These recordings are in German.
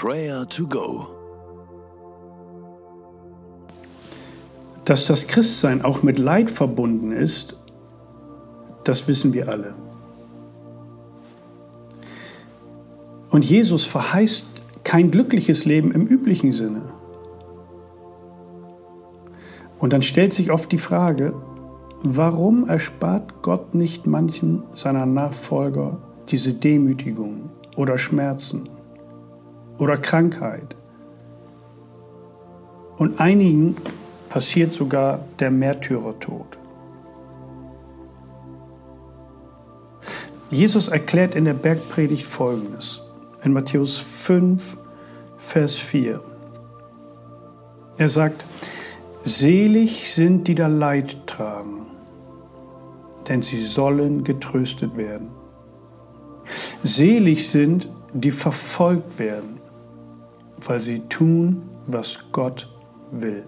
Prayer to Go. Dass das Christsein auch mit Leid verbunden ist, das wissen wir alle. Und Jesus verheißt kein glückliches Leben im üblichen Sinne. Und dann stellt sich oft die Frage, warum erspart Gott nicht manchen seiner Nachfolger diese Demütigung oder Schmerzen oder Krankheit? Und einigen passiert sogar der Märtyrertod. Jesus erklärt in der Bergpredigt Folgendes in Matthäus 5, Vers 4. Er sagt, Selig sind, die da Leid tragen, denn sie sollen getröstet werden. Selig sind, die verfolgt werden, weil sie tun, was Gott will.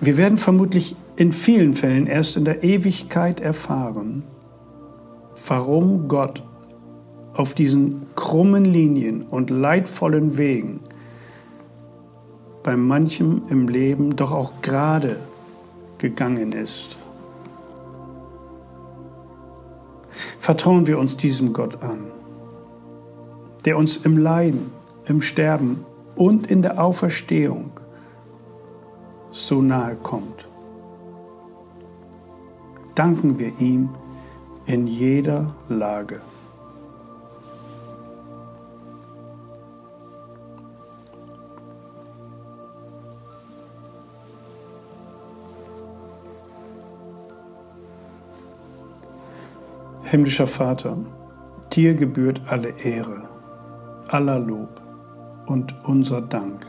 Wir werden vermutlich in vielen Fällen erst in der Ewigkeit erfahren, warum Gott auf diesen krummen Linien und leidvollen Wegen bei manchem im Leben doch auch gerade gegangen ist. Vertrauen wir uns diesem Gott an, der uns im Leiden, im Sterben und in der Auferstehung so nahe kommt. Danken wir ihm in jeder Lage. Himmlischer Vater, dir gebührt alle Ehre, aller Lob und unser Dank.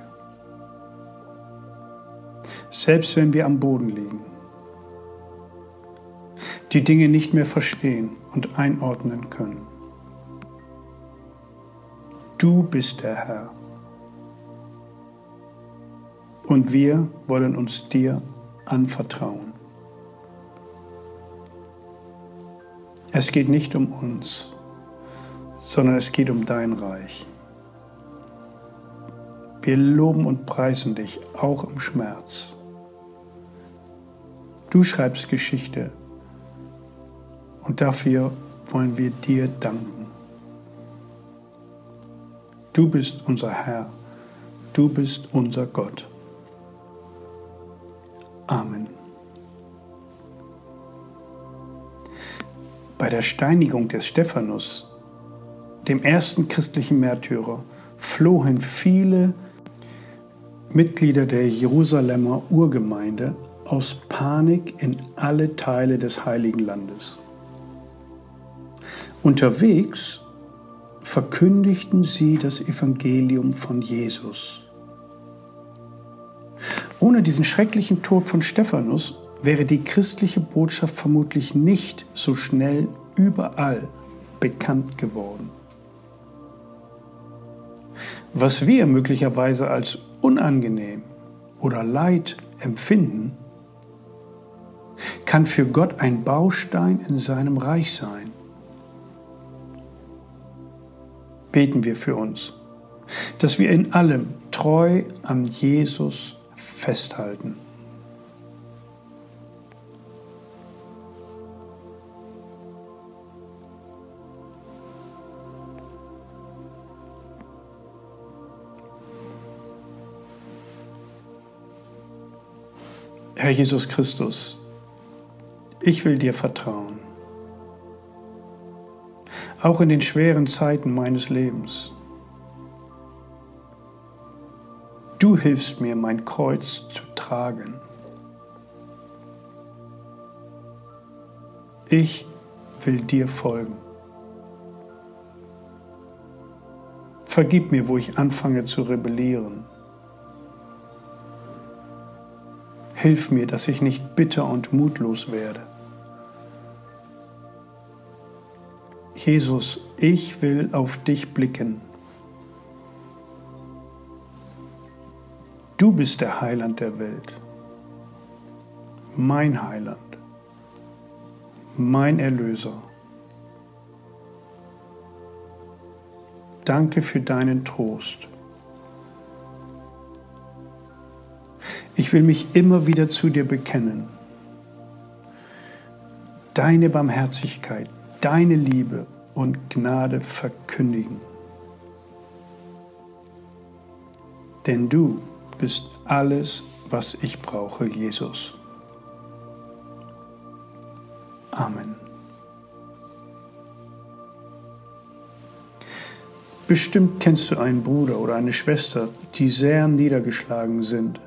Selbst wenn wir am Boden liegen, die Dinge nicht mehr verstehen und einordnen können. Du bist der Herr. Und wir wollen uns dir anvertrauen. Es geht nicht um uns, sondern es geht um dein Reich. Wir loben und preisen dich auch im Schmerz. Du schreibst Geschichte und dafür wollen wir dir danken. Du bist unser Herr, du bist unser Gott. Amen. Bei der Steinigung des Stephanus, dem ersten christlichen Märtyrer, flohen viele Mitglieder der Jerusalemer Urgemeinde aus Panik in alle Teile des heiligen Landes. Unterwegs verkündigten sie das Evangelium von Jesus. Ohne diesen schrecklichen Tod von Stephanus wäre die christliche Botschaft vermutlich nicht so schnell überall bekannt geworden. Was wir möglicherweise als unangenehm oder Leid empfinden, kann für Gott ein Baustein in seinem Reich sein. Beten wir für uns, dass wir in allem treu an Jesus festhalten. Herr Jesus Christus, ich will dir vertrauen. Auch in den schweren Zeiten meines Lebens. Du hilfst mir, mein Kreuz zu tragen. Ich will dir folgen. Vergib mir, wo ich anfange zu rebellieren. Hilf mir, dass ich nicht bitter und mutlos werde. Jesus, ich will auf dich blicken. Du bist der Heiland der Welt, mein Heiland, mein Erlöser. Danke für deinen Trost. Ich will mich immer wieder zu dir bekennen. Deine Barmherzigkeit, deine Liebe und Gnade verkündigen. Denn du bist alles, was ich brauche, Jesus. Amen. Bestimmt kennst du einen Bruder oder eine Schwester, die sehr niedergeschlagen sind,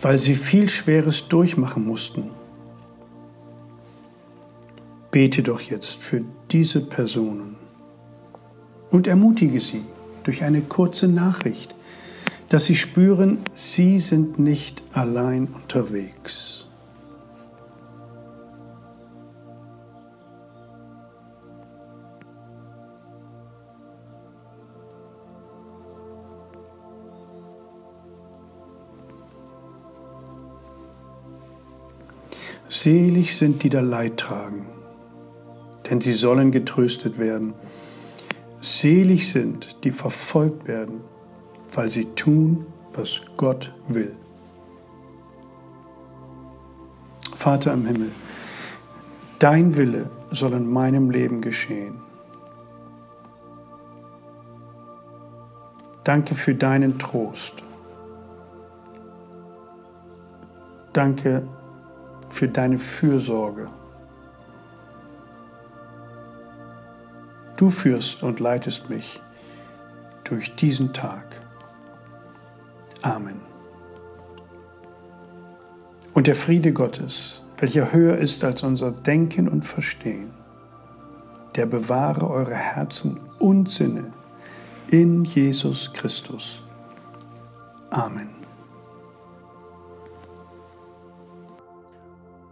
weil sie viel Schweres durchmachen mussten. Bete doch jetzt für diese Personen und ermutige sie durch eine kurze Nachricht, dass sie spüren, sie sind nicht allein unterwegs. Selig sind die da Leid tragen, denn sie sollen getröstet werden. Selig sind, die verfolgt werden, weil sie tun, was Gott will. Vater im Himmel, dein Wille soll in meinem Leben geschehen. Danke für deinen Trost. Danke für deine Fürsorge. Du führst und leitest mich durch diesen Tag. Amen. Und der Friede Gottes, welcher höher ist als unser Denken und Verstehen, der bewahre eure Herzen und Sinne in Jesus Christus. Amen.